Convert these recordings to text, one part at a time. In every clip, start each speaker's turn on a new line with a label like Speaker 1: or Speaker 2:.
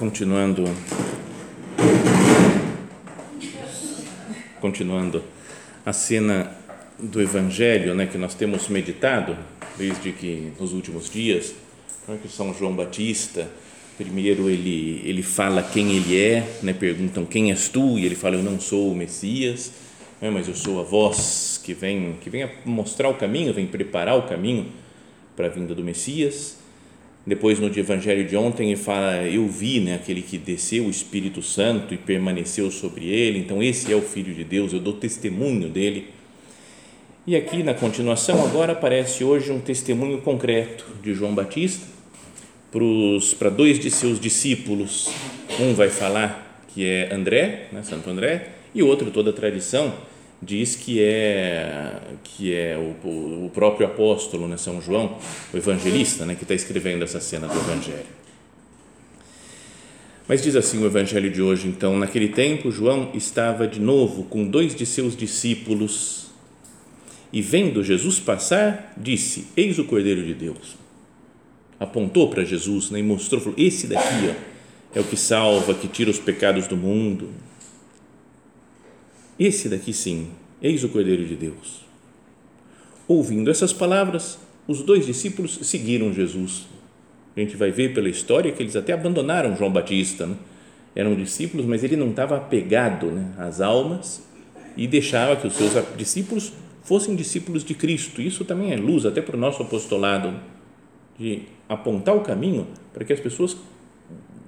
Speaker 1: Continuando. Continuando a cena do Evangelho, né, que nós temos meditado desde que nos últimos dias, né, que São João Batista primeiro ele ele fala quem ele é, né, perguntam quem és tu e ele fala eu não sou o Messias, né, mas eu sou a voz que vem que vem a mostrar o caminho, vem preparar o caminho para a vinda do Messias depois, no Evangelho de ontem, ele fala: Eu vi né, aquele que desceu o Espírito Santo e permaneceu sobre ele, então esse é o Filho de Deus, eu dou testemunho dele. E aqui, na continuação, agora aparece hoje um testemunho concreto de João Batista para dois de seus discípulos. Um vai falar que é André, né, Santo André, e outro, toda a tradição, diz que é que é o, o próprio apóstolo, né, São João, o evangelista, né, que está escrevendo essa cena do Evangelho. Mas diz assim o Evangelho de hoje, então, naquele tempo João estava de novo com dois de seus discípulos e vendo Jesus passar, disse: Eis o Cordeiro de Deus. Apontou para Jesus né, e mostrou, falou: Esse daqui ó, é o que salva, que tira os pecados do mundo esse daqui sim, eis o Cordeiro de Deus. Ouvindo essas palavras, os dois discípulos seguiram Jesus. A gente vai ver pela história que eles até abandonaram João Batista. Né? Eram discípulos, mas ele não estava apegado né, às almas e deixava que os seus discípulos fossem discípulos de Cristo. Isso também é luz até para o nosso apostolado, de apontar o caminho para que as pessoas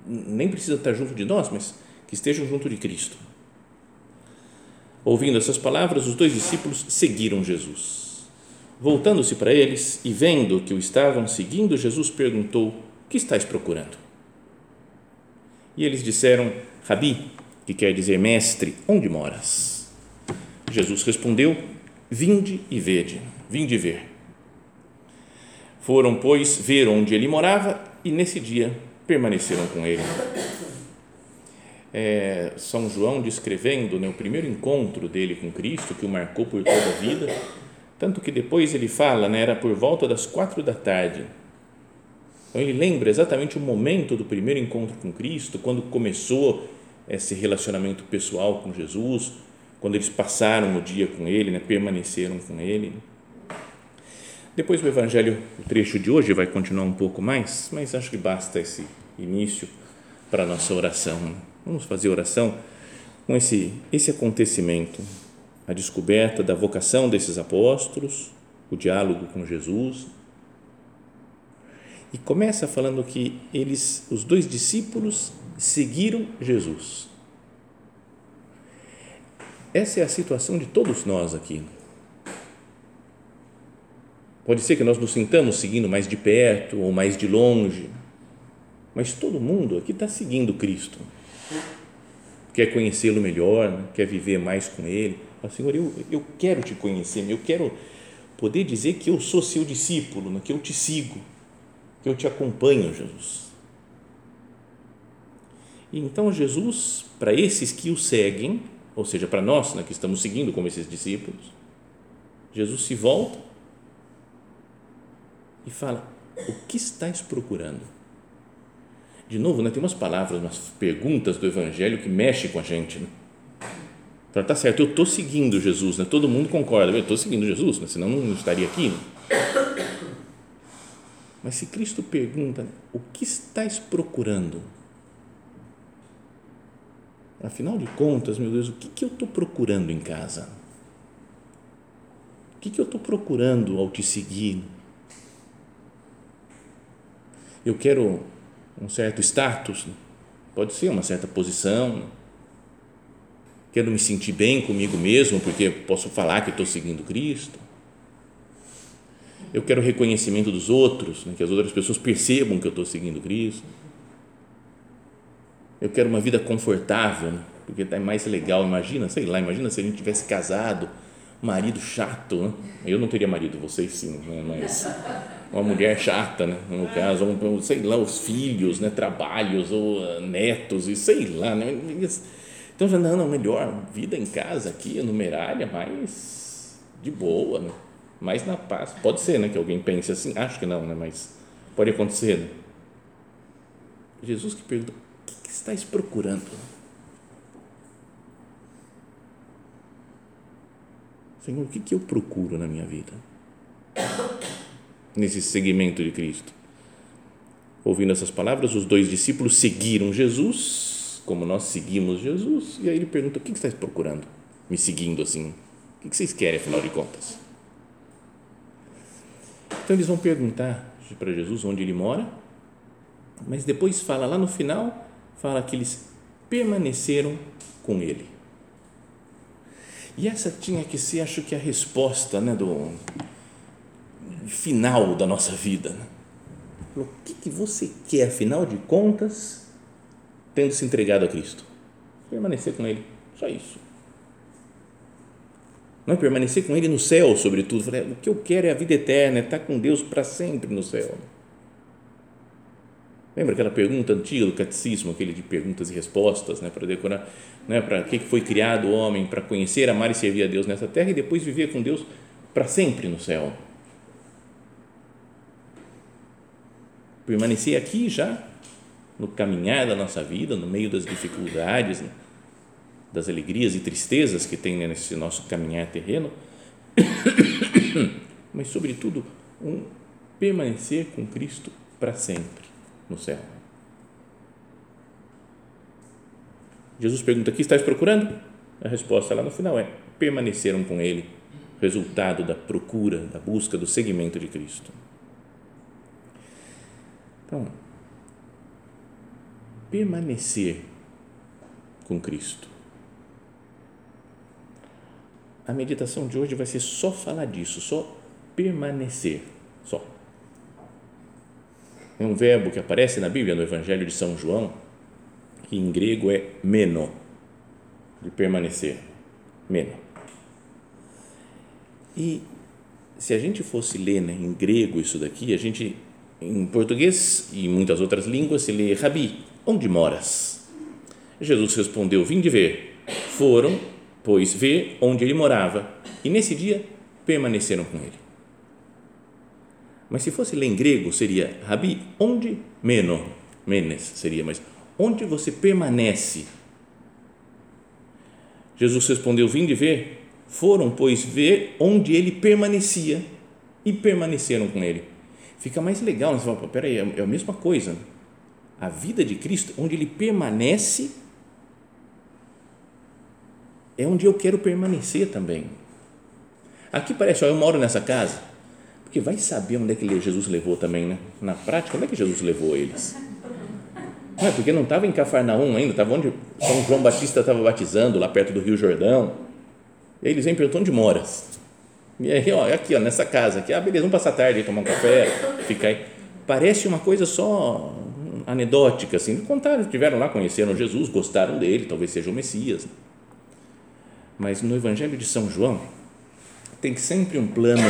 Speaker 1: nem precisam estar junto de nós, mas que estejam junto de Cristo. Ouvindo essas palavras, os dois discípulos seguiram Jesus. Voltando-se para eles e vendo que o estavam seguindo, Jesus perguntou: O que estáis procurando? E eles disseram: Rabi, que quer dizer mestre, onde moras? Jesus respondeu: Vinde e vede, vinde ver. Foram, pois, ver onde ele morava e nesse dia permaneceram com ele é, São João descrevendo né, o primeiro encontro dele com Cristo, que o marcou por toda a vida, tanto que depois ele fala, né, era por volta das quatro da tarde. Então ele lembra exatamente o momento do primeiro encontro com Cristo, quando começou esse relacionamento pessoal com Jesus, quando eles passaram o dia com Ele, né, permaneceram com Ele. Depois o Evangelho, o trecho de hoje vai continuar um pouco mais, mas acho que basta esse início para a nossa oração. Vamos fazer oração com esse, esse acontecimento, a descoberta da vocação desses apóstolos, o diálogo com Jesus. E começa falando que eles, os dois discípulos, seguiram Jesus. Essa é a situação de todos nós aqui. Pode ser que nós nos sintamos seguindo mais de perto ou mais de longe, mas todo mundo aqui está seguindo Cristo quer conhecê-lo melhor, né? quer viver mais com ele. Fala, Senhor, eu, eu quero te conhecer, eu quero poder dizer que eu sou seu discípulo, né? que eu te sigo, que eu te acompanho, Jesus. E então Jesus, para esses que o seguem, ou seja, para nós né, que estamos seguindo como esses discípulos, Jesus se volta e fala: O que estás procurando? De novo, né, tem umas palavras, umas perguntas do Evangelho que mexem com a gente. Né? Fala, tá certo, eu estou seguindo Jesus, né? todo mundo concorda, eu estou seguindo Jesus, né? senão não estaria aqui. Né? Mas se Cristo pergunta, o que estás procurando? afinal de contas, meu Deus, o que, que eu estou procurando em casa? O que, que eu estou procurando ao te seguir? Eu quero um certo status, pode ser uma certa posição, quero me sentir bem comigo mesmo, porque posso falar que estou seguindo Cristo. Eu quero reconhecimento dos outros, né, que as outras pessoas percebam que eu estou seguindo Cristo. Eu quero uma vida confortável, né, porque é mais legal. Imagina, sei lá, imagina se a gente tivesse casado, marido chato. Né? Eu não teria marido, vocês sim, né, mas uma mulher chata, né? no caso, um, sei lá, os filhos, né? trabalhos, ou uh, netos, e sei lá. Né? Então, já, não, não, melhor, vida em casa aqui, numerária, mais de boa, né? mais na paz. Pode ser né, que alguém pense assim, acho que não, né? mas pode acontecer. Né? Jesus que pergunta, o que, que estás procurando? Senhor, o que, que eu procuro na minha vida? Nesse segmento de Cristo. Ouvindo essas palavras, os dois discípulos seguiram Jesus, como nós seguimos Jesus, e aí ele pergunta: o que você está procurando? Me seguindo assim? O que vocês querem, afinal de contas? Então eles vão perguntar para Jesus onde ele mora, mas depois fala lá no final, fala que eles permaneceram com ele. E essa tinha que ser, acho que a resposta né, do, final da nossa vida. Né? O que, que você quer, afinal de contas, tendo se entregado a Cristo? Permanecer com Ele, só isso. Não é permanecer com Ele no céu, sobretudo. O que eu quero é a vida eterna, é estar com Deus para sempre no céu. Lembra aquela pergunta antiga do catecismo, aquele de perguntas e respostas, né, para decorar, né, para que foi criado o homem, para conhecer, amar e servir a Deus nessa terra e depois viver com Deus para sempre no céu. Permanecer aqui já, no caminhar da nossa vida, no meio das dificuldades, das alegrias e tristezas que tem nesse nosso caminhar terreno, mas, sobretudo, um permanecer com Cristo para sempre no céu. Jesus pergunta: O que estás procurando? A resposta lá no final é: permaneceram com Ele, resultado da procura, da busca, do seguimento de Cristo. Então, permanecer com Cristo. A meditação de hoje vai ser só falar disso, só permanecer, só. É um verbo que aparece na Bíblia, no Evangelho de São João, que em grego é meno, de permanecer, meno. E se a gente fosse ler né, em grego isso daqui, a gente em português e em muitas outras línguas se lê Rabi, onde moras? Jesus respondeu: Vim de ver. Foram, pois, ver onde ele morava e nesse dia permaneceram com ele. Mas se fosse ler em grego, seria Rabi, onde meno, menes seria, mas onde você permanece? Jesus respondeu: Vim de ver. Foram, pois, ver onde ele permanecia e permaneceram com ele fica mais legal. Você fala, peraí, é, é a mesma coisa. A vida de Cristo, onde Ele permanece, é onde eu quero permanecer também. Aqui parece, ó, eu moro nessa casa, porque vai saber onde é que Jesus levou também, né? Na prática, onde é que Jesus levou eles? Não é porque não estava em Cafarnaum ainda, estava onde São João Batista estava batizando, lá perto do Rio Jordão. E eles vêm perguntando onde moras. E aí, ó, aqui, ó, nessa casa aqui, ah, beleza, vamos passar a tarde aí, tomar um café, ficar aí. Parece uma coisa só anedótica, assim, contaram, estiveram lá, conheceram Jesus, gostaram dele, talvez seja o Messias. Mas no Evangelho de São João, tem sempre um plano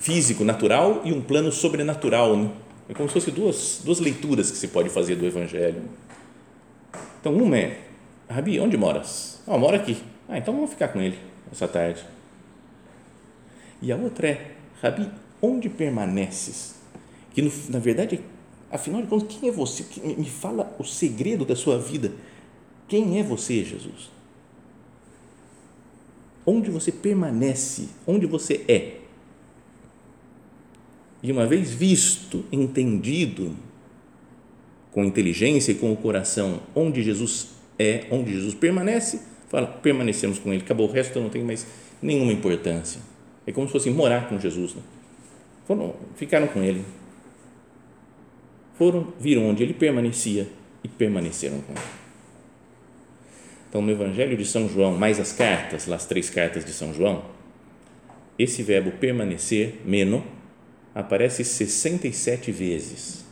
Speaker 1: físico, natural e um plano sobrenatural, né? É como se fosse duas, duas leituras que se pode fazer do Evangelho. Então, uma é, Rabi, onde moras? Ah, mora aqui. Ah, então vamos ficar com ele essa tarde. E a outra é, Rabi, onde permaneces? Que no, na verdade, afinal de contas, quem é você? Me fala o segredo da sua vida. Quem é você, Jesus? Onde você permanece? Onde você é? E uma vez visto, entendido, com inteligência e com o coração, onde Jesus é onde Jesus permanece, fala, permanecemos com ele, acabou, o resto não tem mais nenhuma importância. É como se fosse morar com Jesus. Né? Foram, ficaram com ele. Foram, viram onde ele permanecia e permaneceram com ele. Então, no Evangelho de São João, mais as cartas, as três cartas de São João, esse verbo permanecer, meno, aparece 67 vezes.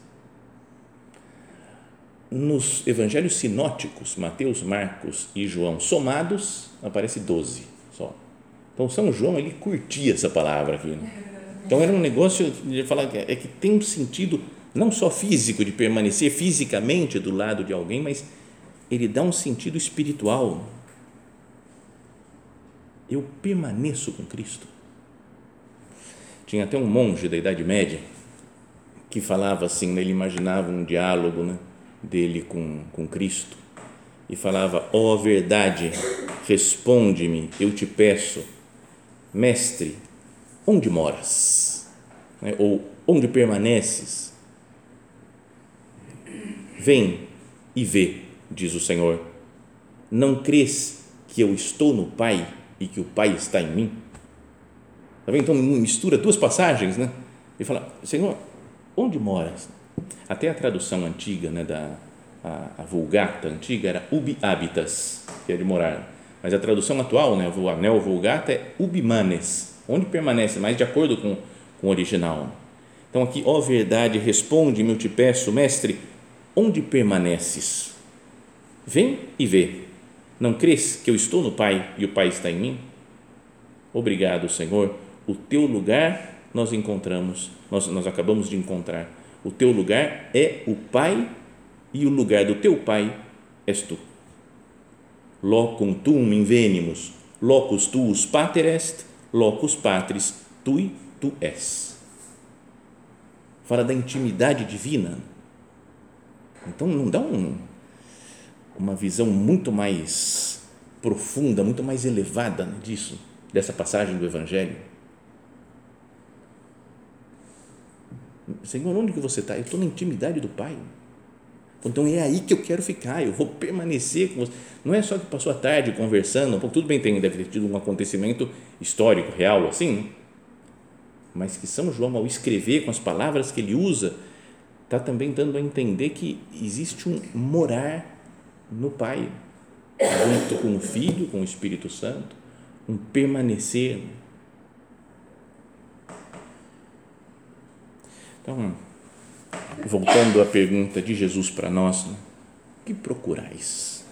Speaker 1: Nos evangelhos sinóticos, Mateus, Marcos e João, somados, aparece 12 só. Então, São João, ele curtia essa palavra aqui. Né? Então, era um negócio de falar que é que tem um sentido não só físico, de permanecer fisicamente do lado de alguém, mas ele dá um sentido espiritual. Eu permaneço com Cristo. Tinha até um monge da Idade Média que falava assim, né, ele imaginava um diálogo né, dele com, com Cristo e falava: Ó oh, verdade, responde-me, eu te peço, mestre, onde moras? Né, ou onde permaneces? Vem e vê, diz o Senhor. Não crês que eu estou no Pai e que o Pai está em mim? Tá vendo? Então mistura duas passagens, né? E fala, Senhor, onde moras? Até a tradução antiga, né, da a, a Vulgata antiga era ubi habitas, que é de morar. Mas a tradução atual, né, a neo Vulgata é ubi manes, onde permanece, mais de acordo com, com o original. Então aqui, ó verdade, responde-me, eu te peço, mestre, onde permaneces? Vem e vê. Não crês que eu estou no Pai e o Pai está em mim? Obrigado, Senhor o teu lugar nós encontramos, nós, nós acabamos de encontrar. O teu lugar é o Pai e o lugar do teu Pai és tu. Locum tum invenimus, locus tuus pater est, locus patris tui tu és. Fala da intimidade divina. Então não dá um, uma visão muito mais profunda, muito mais elevada disso, dessa passagem do Evangelho Senhor, onde que você está? Eu estou na intimidade do Pai. Então é aí que eu quero ficar, eu vou permanecer com você. Não é só que passou a tarde conversando, tudo bem, tem, deve ter tido um acontecimento histórico, real, assim, né? mas que São João, ao escrever com as palavras que ele usa, está também dando a entender que existe um morar no Pai, junto com o Filho, com o Espírito Santo, um permanecer Então, voltando à pergunta de Jesus para nós, né? que procurais?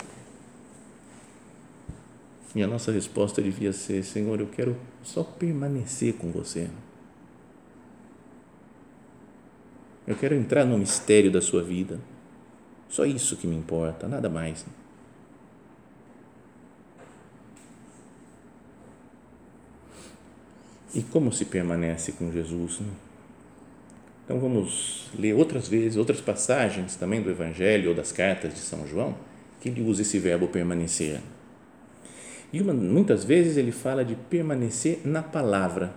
Speaker 1: E a nossa resposta devia ser: Senhor, eu quero só permanecer com você. Eu quero entrar no mistério da sua vida. Só isso que me importa, nada mais. E como se permanece com Jesus? Né? Então vamos ler outras vezes, outras passagens também do Evangelho ou das cartas de São João, que ele usa esse verbo permanecer. E uma, muitas vezes ele fala de permanecer na palavra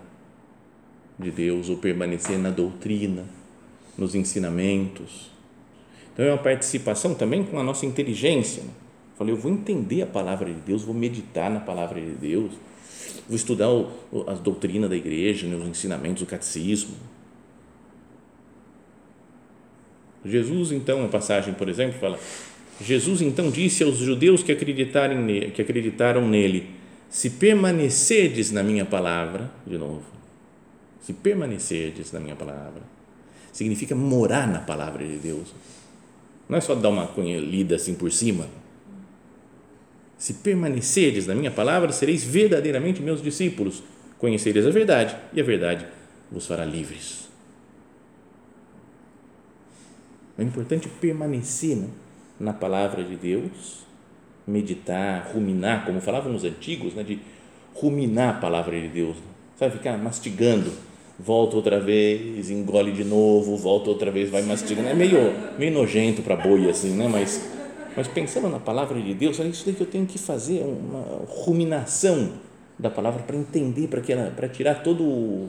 Speaker 1: de Deus ou permanecer na doutrina, nos ensinamentos. Então é uma participação também com a nossa inteligência. Né? Falei, eu vou entender a palavra de Deus, vou meditar na palavra de Deus, vou estudar o, as doutrinas da igreja, né, os ensinamentos, o catecismo Jesus, então, uma passagem, por exemplo, fala: Jesus então disse aos judeus que, acreditarem que acreditaram nele: Se permanecerdes na minha palavra, de novo, se permanecerdes na minha palavra, significa morar na palavra de Deus. Não é só dar uma lida assim por cima. Se permanecerdes na minha palavra, sereis verdadeiramente meus discípulos. Conhecereis a verdade e a verdade vos fará livres. É importante permanecer né, na palavra de Deus, meditar, ruminar, como falavam os antigos, né, de ruminar a palavra de Deus, sabe, ficar mastigando, volta outra vez, engole de novo, volta outra vez, vai mastigando, é meio, meio nojento para boi assim, né, mas, mas pensando na palavra de Deus, é isso que eu tenho que fazer, uma ruminação da palavra para entender, para que para tirar todo,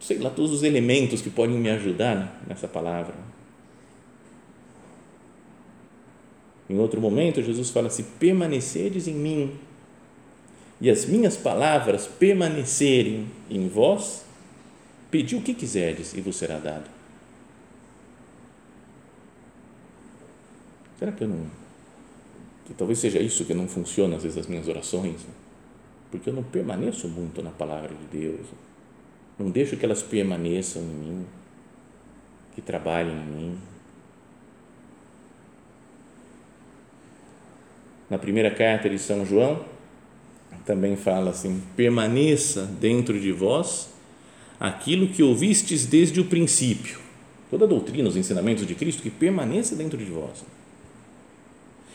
Speaker 1: sei lá, todos os elementos que podem me ajudar né, nessa palavra. Em outro momento, Jesus fala: Se permaneceres em mim e as minhas palavras permanecerem em vós, pedi o que quiseres e vos será dado. Será que eu não. Que talvez seja isso que não funciona às vezes as minhas orações? Né? Porque eu não permaneço muito na palavra de Deus. Não deixo que elas permaneçam em mim, que trabalhem em mim. Na primeira carta de São João, também fala assim: permaneça dentro de vós aquilo que ouvistes desde o princípio. Toda a doutrina, os ensinamentos de Cristo, que permaneça dentro de vós.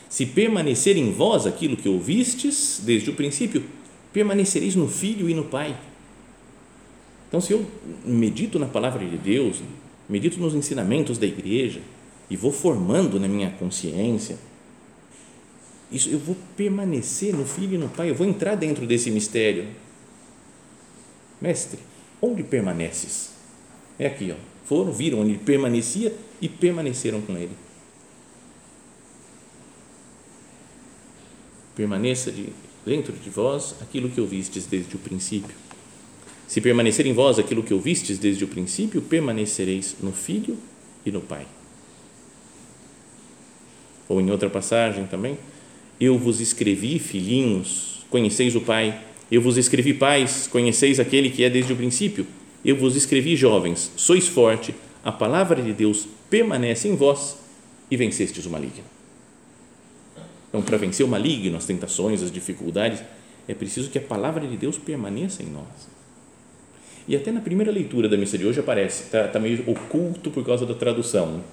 Speaker 1: Se permanecer em vós aquilo que ouvistes desde o princípio, permanecereis no Filho e no Pai. Então, se eu medito na palavra de Deus, medito nos ensinamentos da igreja e vou formando na minha consciência, isso eu vou permanecer no Filho e no Pai, eu vou entrar dentro desse mistério. Mestre, onde permaneces? É aqui, ó. Foram, viram onde ele permanecia e permaneceram com ele. Permaneça de, dentro de vós aquilo que ouvistes desde o princípio. Se permanecer em vós aquilo que ouvistes desde o princípio, permanecereis no Filho e no Pai. Ou em outra passagem também, eu vos escrevi, filhinhos, conheceis o Pai. Eu vos escrevi, pais, conheceis aquele que é desde o princípio. Eu vos escrevi, jovens, sois forte, a palavra de Deus permanece em vós e vencestes o maligno. Então, para vencer o maligno, as tentações, as dificuldades, é preciso que a palavra de Deus permaneça em nós. E até na primeira leitura da missa de hoje aparece, está tá meio oculto por causa da tradução, né?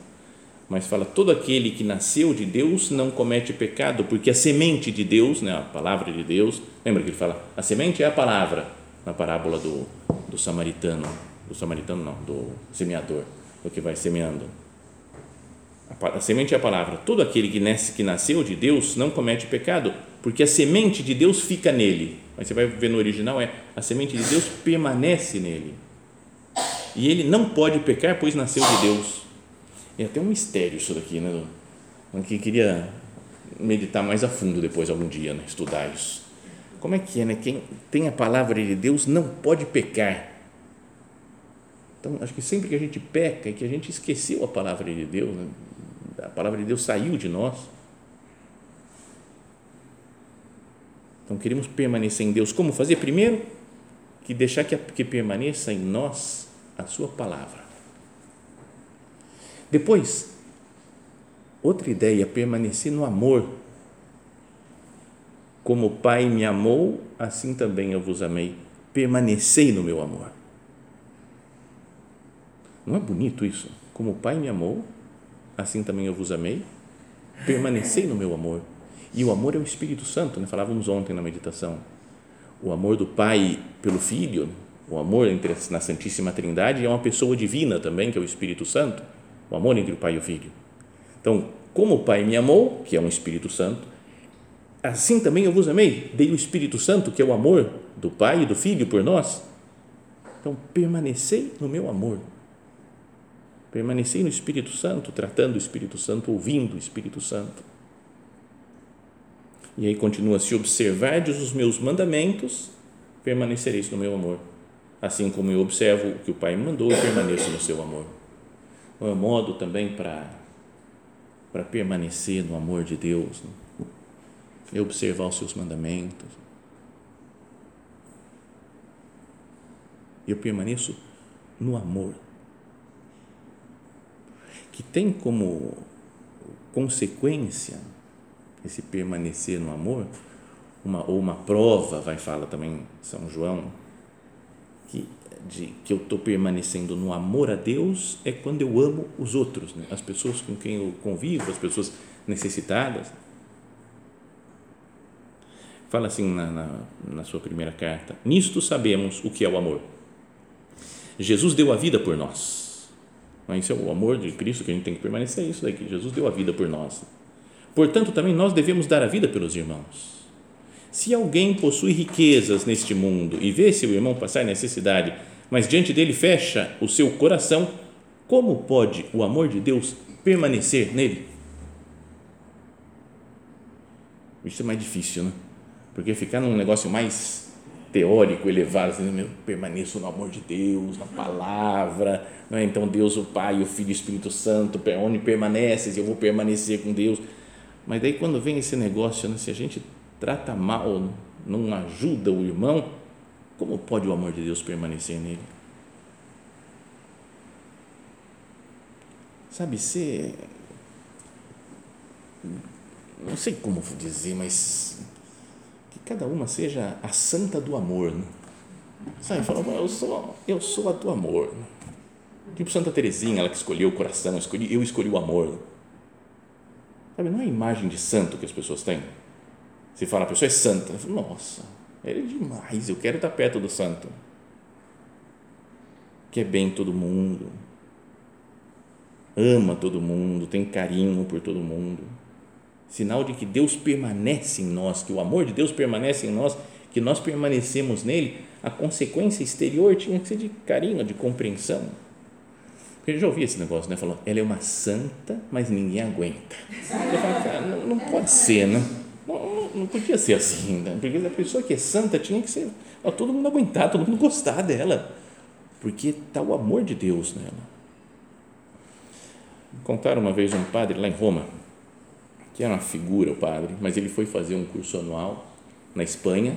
Speaker 1: Mas fala: todo aquele que nasceu de Deus não comete pecado, porque a semente de Deus, né, a palavra de Deus, lembra que ele fala: a semente é a palavra, na parábola do, do samaritano, do samaritano não, do semeador, do que vai semeando a semente é a palavra. Todo aquele que, nasce, que nasceu de Deus não comete pecado, porque a semente de Deus fica nele. Mas você vai ver no original é a semente de Deus permanece nele. E ele não pode pecar, pois nasceu de Deus. É até um mistério isso daqui, né? Que queria meditar mais a fundo depois algum dia, né? estudar isso. Como é que é, né? Quem tem a palavra de Deus não pode pecar. Então, acho que sempre que a gente peca e que a gente esqueceu a palavra de Deus, né? a palavra de Deus saiu de nós. Então queremos permanecer em Deus. Como fazer? Primeiro, que deixar que, que permaneça em nós a Sua palavra. Depois, outra ideia, permanecer no amor. Como o Pai me amou, assim também eu vos amei. Permanecei no meu amor. Não é bonito isso? Como o Pai me amou, assim também eu vos amei. Permanecei no meu amor. E o amor é o Espírito Santo, né? falávamos ontem na meditação. O amor do Pai pelo Filho, o amor na Santíssima Trindade é uma pessoa divina também, que é o Espírito Santo. O amor entre o Pai e o Filho. Então, como o Pai me amou, que é um Espírito Santo, assim também eu vos amei. Dei o Espírito Santo, que é o amor do Pai e do Filho por nós. Então, permanecei no meu amor Permanecei no Espírito Santo, tratando o Espírito Santo, ouvindo o Espírito Santo. E aí continua: se observardes os meus mandamentos, permanecereis no meu amor, assim como eu observo o que o Pai me mandou e permaneço no seu amor. É um modo também para permanecer no amor de Deus, né? é observar os seus mandamentos. Eu permaneço no amor que tem como consequência esse permanecer no amor, uma, ou uma prova, vai falar também São João, de, que eu estou permanecendo no amor a Deus é quando eu amo os outros, né? as pessoas com quem eu convivo, as pessoas necessitadas. Fala assim na, na, na sua primeira carta: Nisto sabemos o que é o amor. Jesus deu a vida por nós isso é o amor de Cristo que a gente tem que permanecer, é isso daí, que Jesus deu a vida por nós. Portanto, também nós devemos dar a vida pelos irmãos. Se alguém possui riquezas neste mundo e vê seu irmão passar necessidade, mas diante dele fecha o seu coração, como pode o amor de Deus permanecer nele? Isso é mais difícil, né? Porque ficar num negócio mais teórico, elevado, assim, eu permaneço no amor de Deus, na palavra, não é? então Deus, o Pai, o Filho e o Espírito Santo, onde permaneces, eu vou permanecer com Deus. Mas daí quando vem esse negócio, né, se a gente trata mal, não ajuda o irmão, como pode o amor de Deus permanecer nele? Sabe, ser. Não sei como dizer, mas que cada uma seja a santa do amor. Né? Sabe, fala, eu sou, eu sou a do amor. Tipo Santa Teresinha, ela que escolheu o coração, eu escolhi, eu escolhi o amor. Sabe, não é a imagem de santo que as pessoas têm. Se fala, a pessoa é santa, falo, nossa, ele é demais, eu quero estar perto do santo. Quer bem todo mundo, ama todo mundo, tem carinho por todo mundo. Sinal de que Deus permanece em nós, que o amor de Deus permanece em nós, que nós permanecemos nele, a consequência exterior tinha que ser de carinho, de compreensão. Eu já ouvi esse negócio, né? Falou, ela é uma santa, mas ninguém aguenta. Eu falo, cara, não, não pode ser, né? Não, podia ser assim, né? porque a pessoa que é santa tinha que ser, ó, todo mundo aguentar, todo mundo gostar dela, porque está o amor de Deus nela. Contaram uma vez um padre lá em Roma, que era uma figura o padre, mas ele foi fazer um curso anual na Espanha.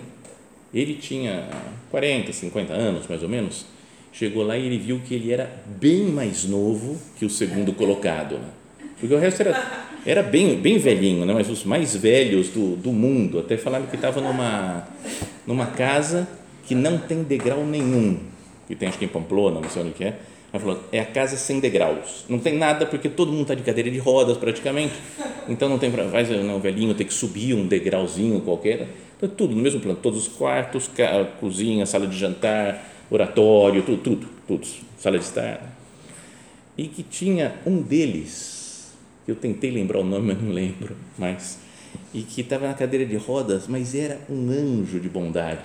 Speaker 1: Ele tinha 40, 50 anos mais ou menos. Chegou lá e ele viu que ele era bem mais novo que o segundo colocado, né? porque o resto era, era bem, bem velhinho, né? mas os mais velhos do, do mundo. Até falaram que estava numa, numa casa que não tem degrau nenhum, que tem acho que em Pamplona, não sei onde que é ela falou, é a casa sem degraus. Não tem nada porque todo mundo está de cadeira de rodas praticamente. Então não tem faz não, o velhinho ter que subir um degrauzinho qualquer. Então tudo no mesmo plano, todos os quartos, cozinha, sala de jantar, oratório, tudo, tudo, tudo, sala de estar. E que tinha um deles, que eu tentei lembrar o nome, mas não lembro mais, e que estava na cadeira de rodas, mas era um anjo de bondade.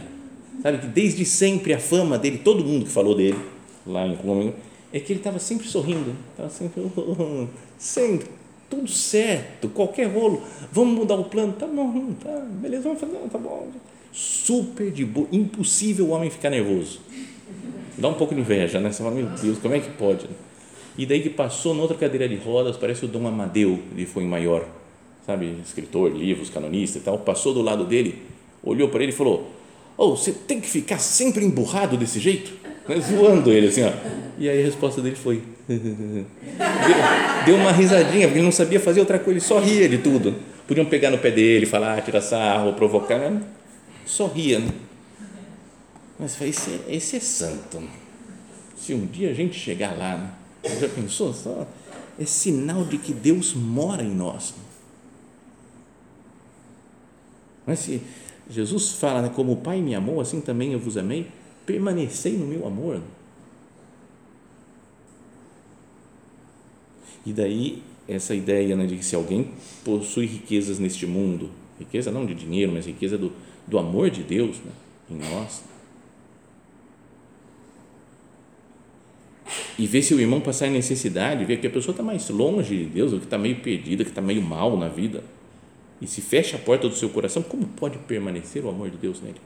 Speaker 1: Sabe que desde sempre a fama dele, todo mundo que falou dele lá em Roma, é que ele estava sempre sorrindo, estava sempre, sempre, tudo certo, qualquer rolo, vamos mudar o plano, tá bom, tá, beleza, vamos fazer, tá bom, super de boa, impossível o homem ficar nervoso, dá um pouco de inveja, né, você fala, meu Deus, como é que pode, e daí que passou noutra cadeira de rodas, parece o Dom Amadeu, ele foi maior, sabe, escritor, livros, canonista e tal, passou do lado dele, olhou para ele e falou, oh, você tem que ficar sempre emburrado desse jeito, né, zoando ele assim, ó. E aí a resposta dele foi. deu, uma risadinha, porque ele não sabia fazer outra coisa, ele só ria de tudo. Podiam pegar no pé dele, falar, tirar sarro, provocar, né? só ria. Né? Mas esse, é, esse é santo. Se um dia a gente chegar lá, né? Já pensou? Só, é sinal de que Deus mora em nós. Mas se Jesus fala, né, como o Pai me amou, assim também eu vos amei, permanecei no meu amor. E daí, essa ideia né, de que se alguém possui riquezas neste mundo, riqueza não de dinheiro, mas riqueza do, do amor de Deus né, em nós, e ver se o irmão passar em necessidade, ver que a pessoa está mais longe de Deus, ou que está meio perdida, que está meio mal na vida, e se fecha a porta do seu coração, como pode permanecer o amor de Deus nele?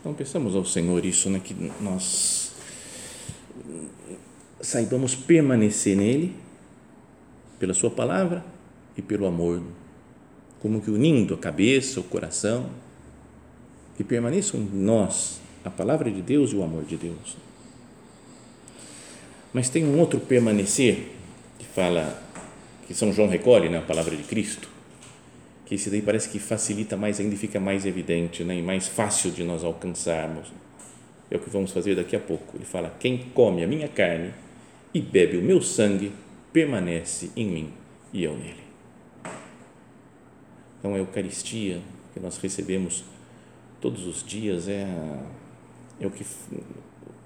Speaker 1: Então, pensamos ao Senhor isso, né, que nós saibamos permanecer nele, pela Sua palavra e pelo amor, como que unindo a cabeça, o coração, que permaneçam nós a palavra de Deus e o amor de Deus. Mas tem um outro permanecer que fala, que São João recolhe, né, a palavra de Cristo, que esse daí parece que facilita mais ainda e fica mais evidente né, e mais fácil de nós alcançarmos. É o que vamos fazer daqui a pouco. Ele fala: Quem come a minha carne e bebe o meu sangue permanece em mim e eu nele. Então, a Eucaristia que nós recebemos todos os dias é, é o, que,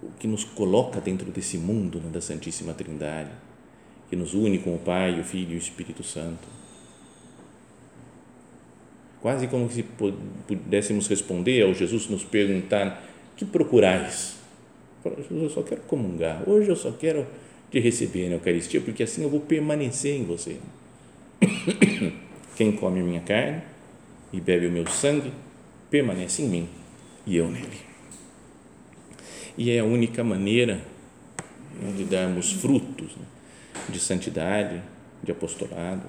Speaker 1: o que nos coloca dentro desse mundo né, da Santíssima Trindade, que nos une com o Pai, o Filho e o Espírito Santo quase como se pudéssemos responder ao Jesus nos perguntar: que procurais? Jesus, eu só quero comungar. Hoje eu só quero te receber na Eucaristia, porque assim eu vou permanecer em você. Quem come minha carne e bebe o meu sangue permanece em mim e eu nele. E é a única maneira de darmos frutos né, de santidade, de apostolado.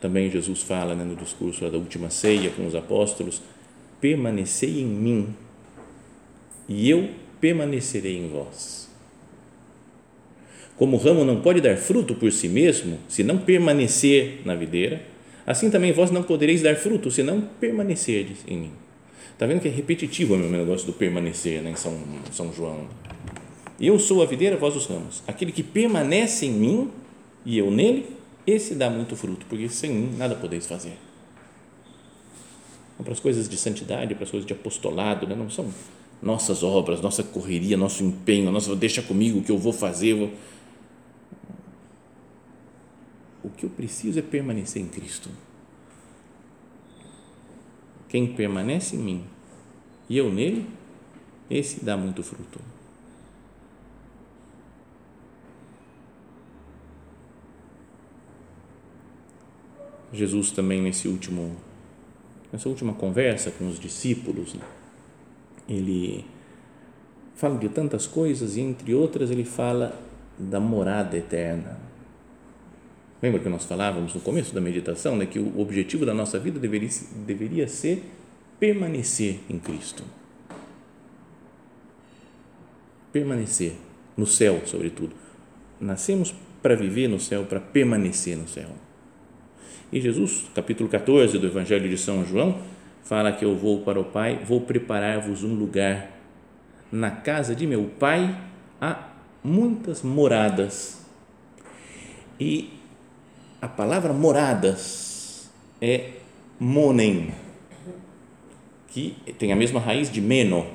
Speaker 1: Também Jesus fala né, no discurso da última ceia com os apóstolos: permanecei em mim e eu permanecerei em vós. Como o ramo não pode dar fruto por si mesmo, se não permanecer na videira, assim também vós não podereis dar fruto, se não permanecerdes em mim. Está vendo que é repetitivo o meu negócio do permanecer né, em São, São João. Eu sou a videira, vós os ramos. Aquele que permanece em mim e eu nele, esse dá muito fruto, porque sem mim nada podeis fazer. Então, para as coisas de santidade, para as coisas de apostolado, né, não são nossas obras, nossa correria, nosso empenho, nossa, deixa comigo que eu vou fazer. vou... O que eu preciso é permanecer em Cristo. Quem permanece em mim e eu nele, esse dá muito fruto. Jesus também nesse último nessa última conversa com os discípulos, né? ele fala de tantas coisas e entre outras ele fala da morada eterna. Lembra que nós falávamos no começo da meditação, né, que o objetivo da nossa vida deveria, deveria ser permanecer em Cristo. Permanecer no céu, sobretudo. Nascemos para viver no céu, para permanecer no céu. E Jesus, capítulo 14 do Evangelho de São João, fala que eu vou para o Pai, vou preparar-vos um lugar. Na casa de meu Pai há muitas moradas. E a palavra moradas é monem, que tem a mesma raiz de meno,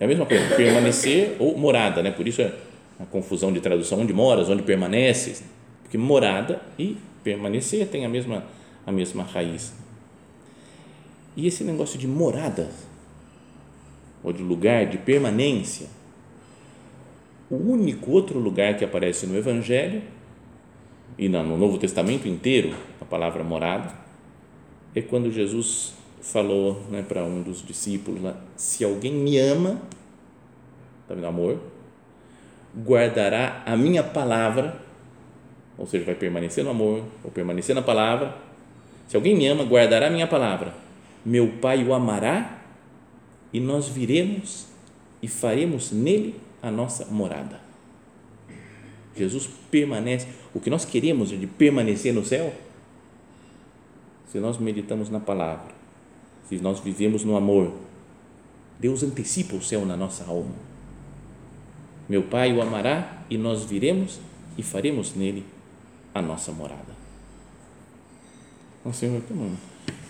Speaker 1: é a mesma coisa, permanecer ou morada, né? Por isso é a confusão de tradução, onde moras, onde permaneces, porque morada e permanecer tem a mesma a mesma raiz. E esse negócio de morada, ou de lugar de permanência, o único outro lugar que aparece no Evangelho e no Novo Testamento inteiro, a palavra morada, é quando Jesus falou né, para um dos discípulos lá, se alguém me ama, tá vendo, amor, guardará a minha palavra, ou seja, vai permanecer no amor, ou permanecer na palavra, se alguém me ama, guardará a minha palavra. Meu Pai o amará e nós viremos e faremos nele a nossa morada. Jesus permanece. O que nós queremos é de permanecer no céu, se nós meditamos na palavra, se nós vivemos no amor, Deus antecipa o céu na nossa alma. Meu Pai o amará e nós viremos e faremos nele a nossa morada. Nossa Senhor, que não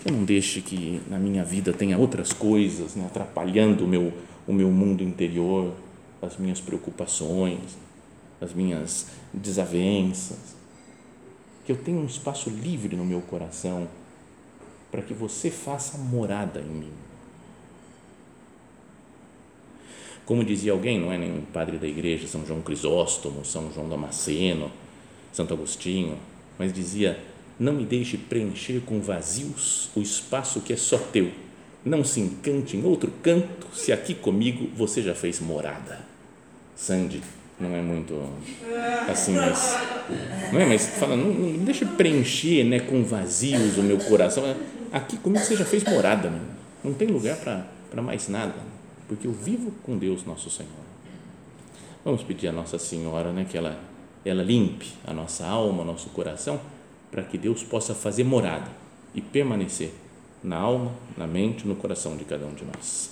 Speaker 1: que eu não deixe que na minha vida tenha outras coisas né, atrapalhando o meu, o meu mundo interior, as minhas preocupações, as minhas desavenças. Que eu tenha um espaço livre no meu coração para que você faça morada em mim. Como dizia alguém, não é nenhum padre da igreja, São João Crisóstomo, São João Damasceno, Santo Agostinho, mas dizia não me deixe preencher com vazios o espaço que é só teu. Não se encante em outro canto, se aqui comigo você já fez morada. Sandy não é muito assim, mas não é, mas fala, não, não deixe preencher, né, com vazios o meu coração. Aqui comigo você já fez morada, meu. não tem lugar para mais nada, porque eu vivo com Deus nosso Senhor. Vamos pedir a Nossa Senhora, né, que ela ela limpe a nossa alma, nosso coração para que Deus possa fazer morada e permanecer na alma, na mente, no coração de cada um de nós.